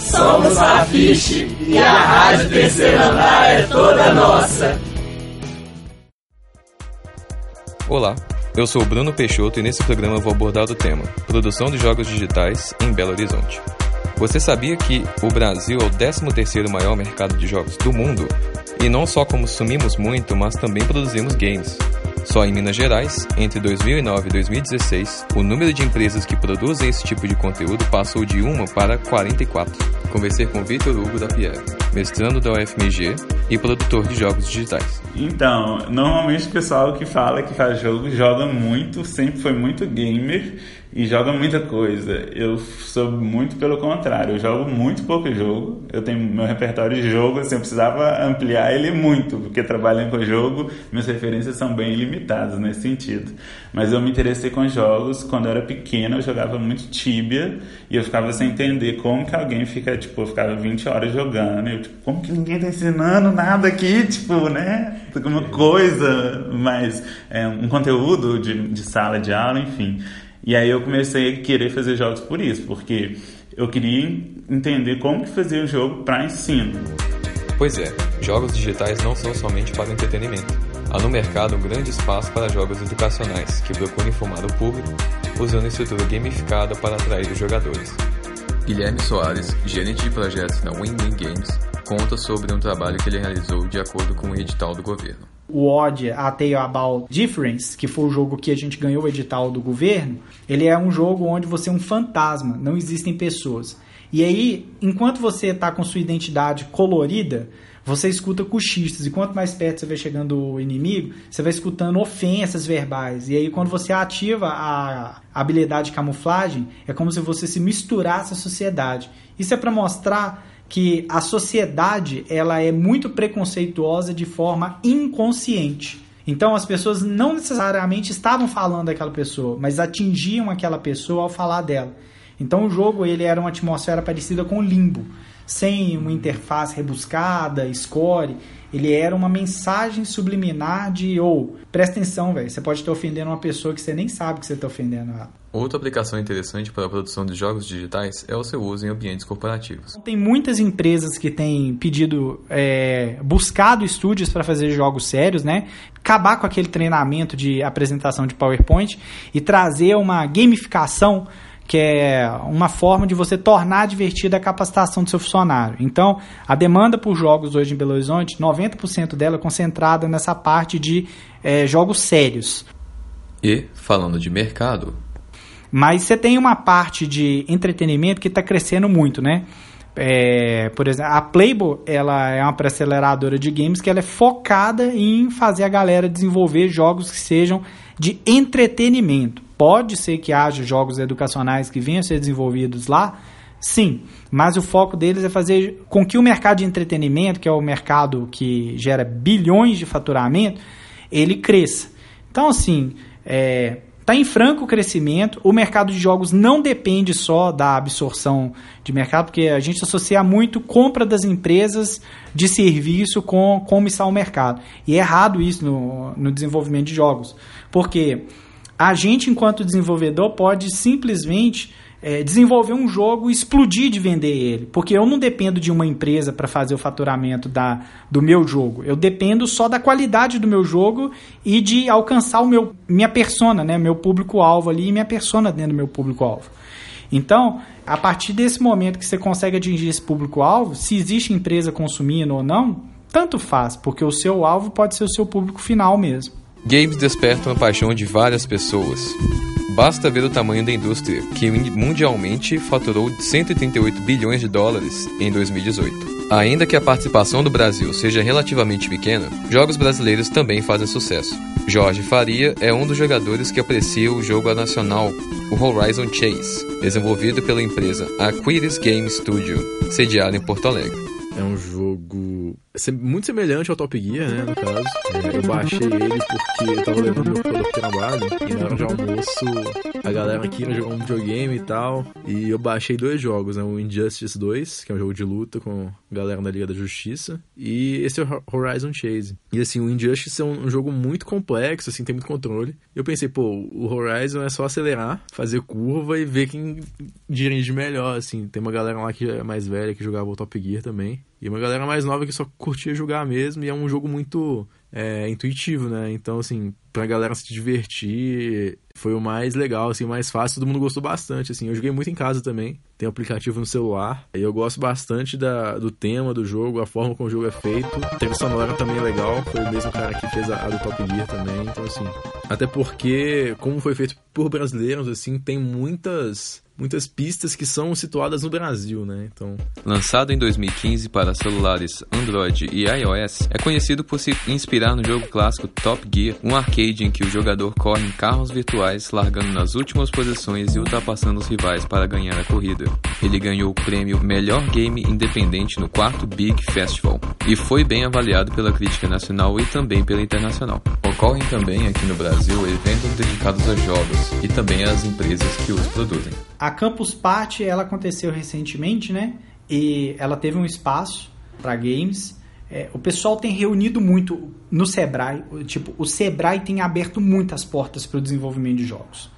Somos a Fiche e a Rádio Terceiro Andar é toda nossa. Olá, eu sou Bruno Peixoto e nesse programa vou abordar o tema Produção de Jogos Digitais em Belo Horizonte. Você sabia que o Brasil é o 13º maior mercado de jogos do mundo? E não só consumimos muito, mas também produzimos games. Só em Minas Gerais, entre 2009 e 2016, o número de empresas que produzem esse tipo de conteúdo passou de uma para 44. Conversei com Vitor Hugo da Pierre, mestrando da UFMG e produtor de jogos digitais. Então, normalmente o pessoal que fala que faz jogo joga muito, sempre foi muito gamer e joga muita coisa. Eu sou muito pelo contrário, eu jogo muito pouco jogo. Eu tenho meu repertório de jogo, assim, eu precisava ampliar ele muito, porque trabalhando com jogo, minhas referências são bem limitadas nesse sentido. Mas eu me interessei com jogos quando eu era pequeno, eu jogava muito Tibia e eu ficava sem entender como que alguém fica, tipo, eu ficava 20 horas jogando. Eu, tipo, como que ninguém tá ensinando nada aqui, tipo, né? Uma coisa, mas é, um conteúdo de, de sala de aula, enfim. E aí eu comecei a querer fazer jogos por isso, porque eu queria entender como que fazia o jogo para ensino. Pois é, jogos digitais não são somente para entretenimento. Há no mercado um grande espaço para jogos educacionais que procuram informar o público usando estrutura gamificada para atrair os jogadores. Guilherme Soares, gerente de projetos na Win Win Games, conta sobre um trabalho que ele realizou de acordo com o edital do governo. O Odd A Tale About Difference, que foi o jogo que a gente ganhou o edital do governo, ele é um jogo onde você é um fantasma, não existem pessoas. E aí, enquanto você está com sua identidade colorida, você escuta cochichos. E quanto mais perto você vai chegando do inimigo, você vai escutando ofensas verbais. E aí, quando você ativa a habilidade de camuflagem, é como se você se misturasse à sociedade. Isso é para mostrar que a sociedade ela é muito preconceituosa de forma inconsciente. Então as pessoas não necessariamente estavam falando daquela pessoa, mas atingiam aquela pessoa ao falar dela. Então o jogo ele era uma atmosfera parecida com Limbo, sem uma interface rebuscada, score. Ele era uma mensagem subliminar de ou oh, presta atenção, velho, você pode estar ofendendo uma pessoa que você nem sabe que você está ofendendo ela. Outra aplicação interessante para a produção de jogos digitais é o seu uso em ambientes corporativos. Tem muitas empresas que têm pedido, é, buscado estúdios para fazer jogos sérios, né? Acabar com aquele treinamento de apresentação de PowerPoint e trazer uma gamificação que é uma forma de você tornar divertida a capacitação do seu funcionário. Então, a demanda por jogos hoje em Belo Horizonte, 90% dela é concentrada nessa parte de é, jogos sérios. E, falando de mercado, mas você tem uma parte de entretenimento que está crescendo muito, né? É, por exemplo, a Playboy ela é uma aceleradora de games que ela é focada em fazer a galera desenvolver jogos que sejam de entretenimento. Pode ser que haja jogos educacionais que venham a ser desenvolvidos lá, sim, mas o foco deles é fazer com que o mercado de entretenimento, que é o mercado que gera bilhões de faturamento, ele cresça. Então, assim, é, está em franco crescimento. O mercado de jogos não depende só da absorção de mercado, porque a gente associa muito compra das empresas de serviço com como está o mercado. E é errado isso no, no desenvolvimento de jogos. Porque a gente, enquanto desenvolvedor, pode simplesmente é, desenvolver um jogo e explodir de vender ele. Porque eu não dependo de uma empresa para fazer o faturamento da, do meu jogo. Eu dependo só da qualidade do meu jogo e de alcançar o meu, minha persona, né? meu público-alvo ali e minha persona dentro do meu público-alvo. Então, a partir desse momento que você consegue atingir esse público-alvo, se existe empresa consumindo ou não, tanto faz, porque o seu alvo pode ser o seu público final mesmo. Games despertam a paixão de várias pessoas. Basta ver o tamanho da indústria, que mundialmente faturou 138 bilhões de dólares em 2018. Ainda que a participação do Brasil seja relativamente pequena, jogos brasileiros também fazem sucesso. Jorge Faria é um dos jogadores que aprecia o jogo nacional, o Horizon Chase, desenvolvido pela empresa Aquiris Game Studio, sediada em Porto Alegre. É um jogo muito semelhante ao Top Gear, né, no caso. É, eu baixei ele porque eu tava levando meu produto pro trabalho e na hora de almoço a galera aqui jogar um videogame e tal. E eu baixei dois jogos, né, o Injustice 2, que é um jogo de luta com a galera da Liga da Justiça, e esse é o Horizon Chase. E assim, o Injustice é um, jogo muito complexo, assim, tem muito controle. Eu pensei, pô, o Horizon é só acelerar, fazer curva e ver quem dirige melhor, assim. Tem uma galera lá que é mais velha que jogava o Top Gear também. E uma galera mais nova que só curtia jogar mesmo. E é um jogo muito é, intuitivo, né? Então, assim, pra galera se divertir, foi o mais legal, assim, o mais fácil. Todo mundo gostou bastante, assim. Eu joguei muito em casa também. Tem aplicativo no celular. E eu gosto bastante da, do tema do jogo, a forma como o jogo é feito. A trilha sonora também é legal. Foi o mesmo cara que fez a, a do Top Gear também. Então, assim... Até porque, como foi feito por brasileiros, assim, tem muitas muitas pistas que são situadas no Brasil, né? Então, lançado em 2015 para celulares Android e iOS, é conhecido por se inspirar no jogo clássico Top Gear, um arcade em que o jogador corre em carros virtuais, largando nas últimas posições e ultrapassando os rivais para ganhar a corrida. Ele ganhou o prêmio Melhor Game Independente no quarto Big Festival e foi bem avaliado pela crítica nacional e também pela internacional. Ocorrem também aqui no Brasil eventos dedicados a jogos e também às empresas que os produzem. A Campus Party ela aconteceu recentemente, né? E ela teve um espaço para games. É, o pessoal tem reunido muito no Sebrae. Tipo, o Sebrae tem aberto muitas portas para o desenvolvimento de jogos.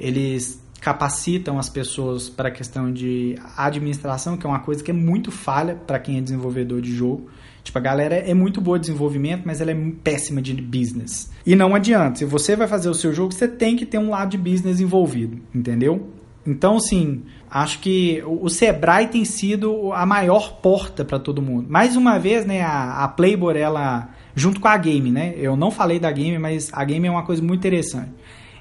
Eles capacitam as pessoas para a questão de administração, que é uma coisa que é muito falha para quem é desenvolvedor de jogo. Tipo, a galera é muito boa de desenvolvimento, mas ela é péssima de business. E não adianta, se você vai fazer o seu jogo, você tem que ter um lado de business envolvido, entendeu? Então, assim, acho que o Sebrae tem sido a maior porta para todo mundo. Mais uma vez, né, a, a Playboy, ela, junto com a Game, né? Eu não falei da Game, mas a Game é uma coisa muito interessante.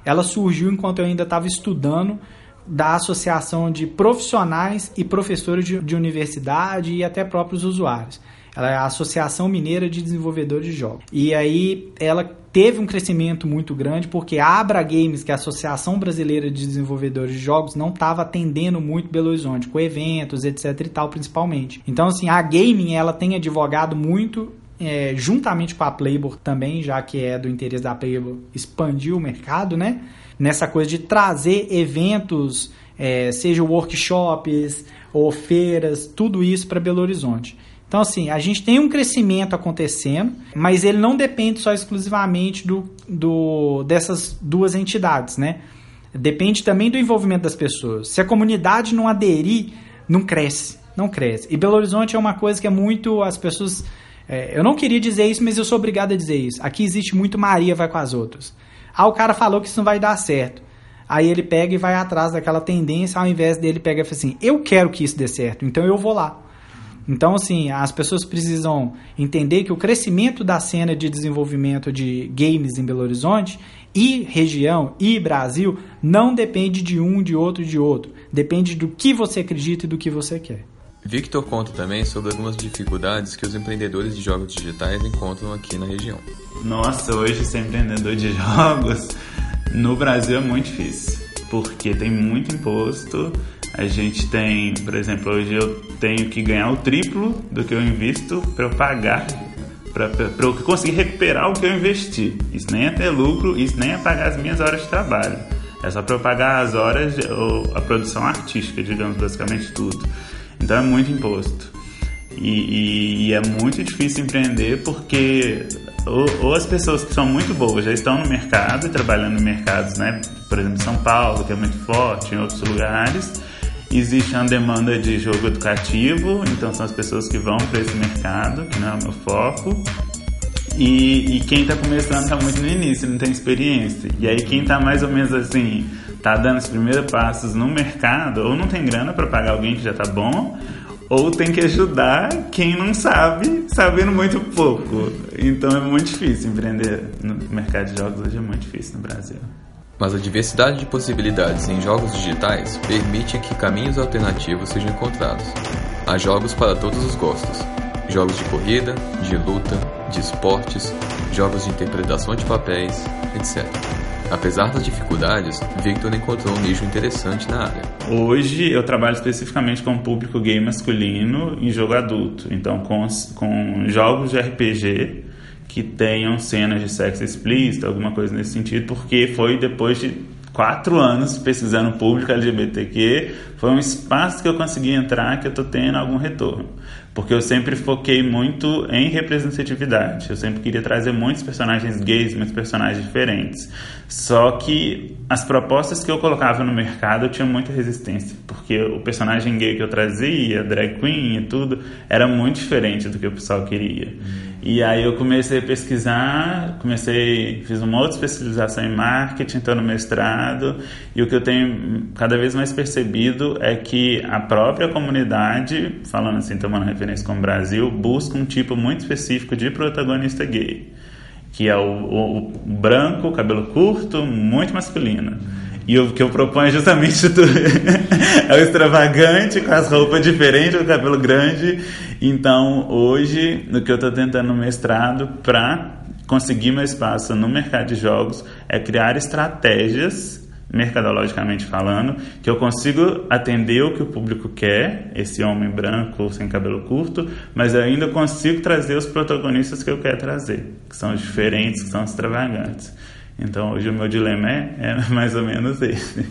Ela surgiu enquanto eu ainda estava estudando da associação de profissionais e professores de, de universidade e até próprios usuários. Ela é a Associação Mineira de Desenvolvedores de Jogos. E aí ela teve um crescimento muito grande porque a Abra Games, que é a Associação Brasileira de Desenvolvedores de Jogos, não estava atendendo muito Belo Horizonte, com eventos, etc e tal, principalmente. Então, assim, a Gaming, ela tem advogado muito é, juntamente com a Playboy também, já que é do interesse da Playboy expandir o mercado, né? Nessa coisa de trazer eventos, é, seja workshops ou feiras, tudo isso para Belo Horizonte. Então, assim, a gente tem um crescimento acontecendo, mas ele não depende só exclusivamente do, do, dessas duas entidades, né? Depende também do envolvimento das pessoas. Se a comunidade não aderir, não cresce, não cresce. E Belo Horizonte é uma coisa que é muito as pessoas. É, eu não queria dizer isso, mas eu sou obrigado a dizer isso. Aqui existe muito Maria vai com as outras. Ah, o cara falou que isso não vai dar certo. Aí ele pega e vai atrás daquela tendência, ao invés dele pega e fala assim: eu quero que isso dê certo, então eu vou lá. Então, assim, as pessoas precisam entender que o crescimento da cena de desenvolvimento de games em Belo Horizonte e região e Brasil não depende de um, de outro, de outro. Depende do que você acredita e do que você quer. Victor conta também sobre algumas dificuldades que os empreendedores de jogos digitais encontram aqui na região. Nossa, hoje ser empreendedor de jogos no Brasil é muito difícil, porque tem muito imposto, a gente tem, por exemplo, hoje eu tenho que ganhar o triplo do que eu invisto para eu pagar, para eu conseguir recuperar o que eu investi. Isso nem é ter lucro, isso nem é pagar as minhas horas de trabalho. É só para eu pagar as horas, ou a produção artística, digamos, basicamente tudo. Então é muito imposto. E, e, e é muito difícil empreender porque ou, ou, as pessoas que são muito boas já estão no mercado, trabalhando em mercados, né? Por exemplo, em São Paulo, que é muito forte, em outros lugares Existe uma demanda de jogo educativo, então são as pessoas que vão para esse mercado, que não é o meu foco. E, e quem está começando está muito no início, não tem experiência. E aí quem está mais ou menos assim, está dando os primeiros passos no mercado, ou não tem grana para pagar alguém que já está bom, ou tem que ajudar quem não sabe, sabendo muito pouco. Então é muito difícil empreender no mercado de jogos hoje é muito difícil no Brasil mas a diversidade de possibilidades em jogos digitais permite que caminhos alternativos sejam encontrados. Há jogos para todos os gostos: jogos de corrida, de luta, de esportes, jogos de interpretação de papéis, etc. Apesar das dificuldades, Victor encontrou um nicho interessante na área. Hoje eu trabalho especificamente com o público gay masculino e jogo adulto, então com, com jogos de RPG que tenham cenas de sexo explícito, alguma coisa nesse sentido, porque foi depois de quatro anos pesquisando público LGBTQ, foi um espaço que eu consegui entrar que eu estou tendo algum retorno. Porque eu sempre foquei muito em representatividade. Eu sempre queria trazer muitos personagens gays, muitos personagens diferentes. Só que as propostas que eu colocava no mercado eu tinha muita resistência. Porque o personagem gay que eu trazia, drag queen e tudo, era muito diferente do que o pessoal queria. E aí eu comecei a pesquisar, comecei, fiz uma outra especialização em marketing, estou no mestrado, e o que eu tenho cada vez mais percebido é que a própria comunidade, falando assim, tomando referência com o Brasil, busca um tipo muito específico de protagonista gay, que é o, o, o branco, cabelo curto, muito masculino. E o que eu proponho é justamente é o extravagante, com as roupas diferentes, o cabelo grande. Então, hoje, no que eu estou tentando no mestrado, para conseguir meu espaço no mercado de jogos, é criar estratégias mercadologicamente falando, que eu consigo atender o que o público quer, esse homem branco sem cabelo curto, mas eu ainda consigo trazer os protagonistas que eu quero trazer, que são diferentes, que são extravagantes. Então hoje o meu dilema é, é mais ou menos esse.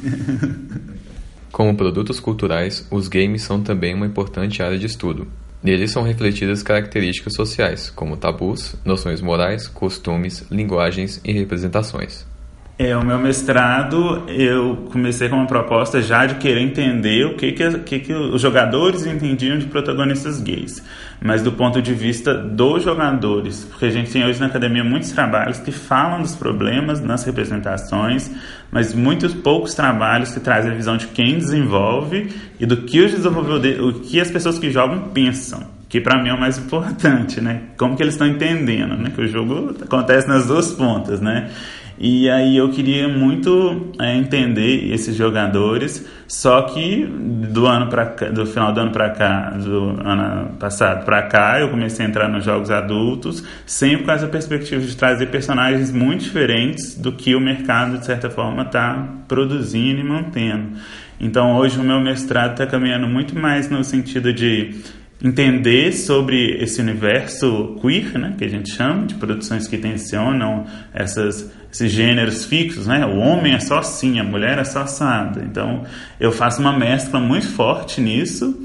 Como produtos culturais, os games são também uma importante área de estudo. Neles são refletidas características sociais, como tabus, noções morais, costumes, linguagens e representações. É, o meu mestrado, eu comecei com uma proposta já de querer entender o que, que, que, que os jogadores entendiam de protagonistas gays, mas do ponto de vista dos jogadores, porque a gente tem hoje na academia muitos trabalhos que falam dos problemas nas representações, mas muitos poucos trabalhos que trazem a visão de quem desenvolve e do que os desenvolvedores, o que as pessoas que jogam pensam que para mim é o mais importante, né? Como que eles estão entendendo, né? Que o jogo acontece nas duas pontas, né? E aí eu queria muito é, entender esses jogadores, só que do ano para do final do ano para cá, do ano passado para cá, eu comecei a entrar nos jogos adultos, sempre com essa perspectiva de trazer personagens muito diferentes do que o mercado de certa forma está produzindo e mantendo. Então hoje o meu mestrado está caminhando muito mais no sentido de entender sobre esse universo queer, né, que a gente chama, de produções que tensionam essas, esses gêneros fixos, né? O homem é só assim, a mulher é só assada. Então, eu faço uma mescla muito forte nisso,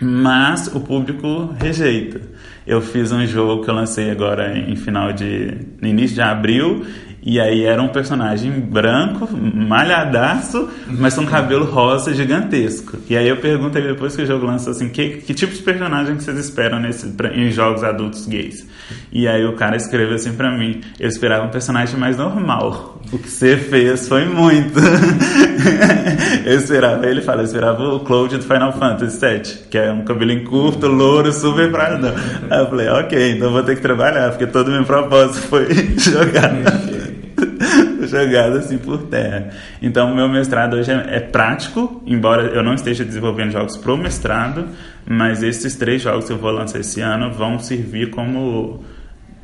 mas o público rejeita. Eu fiz um jogo que eu lancei agora em final de no início de abril e aí era um personagem branco, malhadaço, mas com cabelo rosa gigantesco. E aí eu pergunto ele depois que o jogo lançou assim, que, que tipo de personagem que vocês esperam nesse, pra, em jogos adultos gays? E aí o cara escreveu assim pra mim, eu esperava um personagem mais normal. O que você fez foi muito. eu esperava, ele fala, eu esperava o Cloud do Final Fantasy VII, que é um cabelinho curto, louro, super prazo. Aí eu falei, ok, então vou ter que trabalhar, porque todo o meu propósito foi jogar jogado assim por terra. Então, o meu mestrado hoje é, é, prático, embora eu não esteja desenvolvendo jogos pro mestrado, mas esses três jogos que eu vou lançar esse ano vão servir como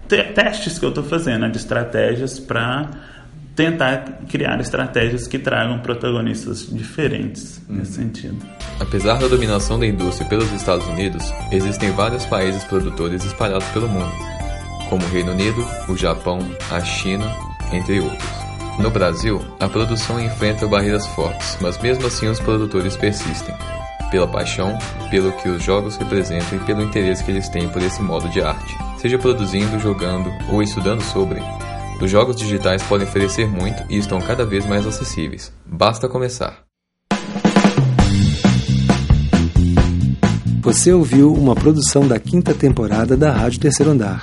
te testes que eu estou fazendo, né, de estratégias para tentar criar estratégias que tragam protagonistas diferentes nesse uhum. sentido. Apesar da dominação da indústria pelos Estados Unidos, existem vários países produtores espalhados pelo mundo, como o Reino Unido, o Japão, a China, entre outros. No Brasil, a produção enfrenta barreiras fortes, mas mesmo assim os produtores persistem, pela paixão, pelo que os jogos representam e pelo interesse que eles têm por esse modo de arte. Seja produzindo, jogando ou estudando sobre, os jogos digitais podem oferecer muito e estão cada vez mais acessíveis. Basta começar. Você ouviu uma produção da quinta temporada da Rádio Terceiro Andar.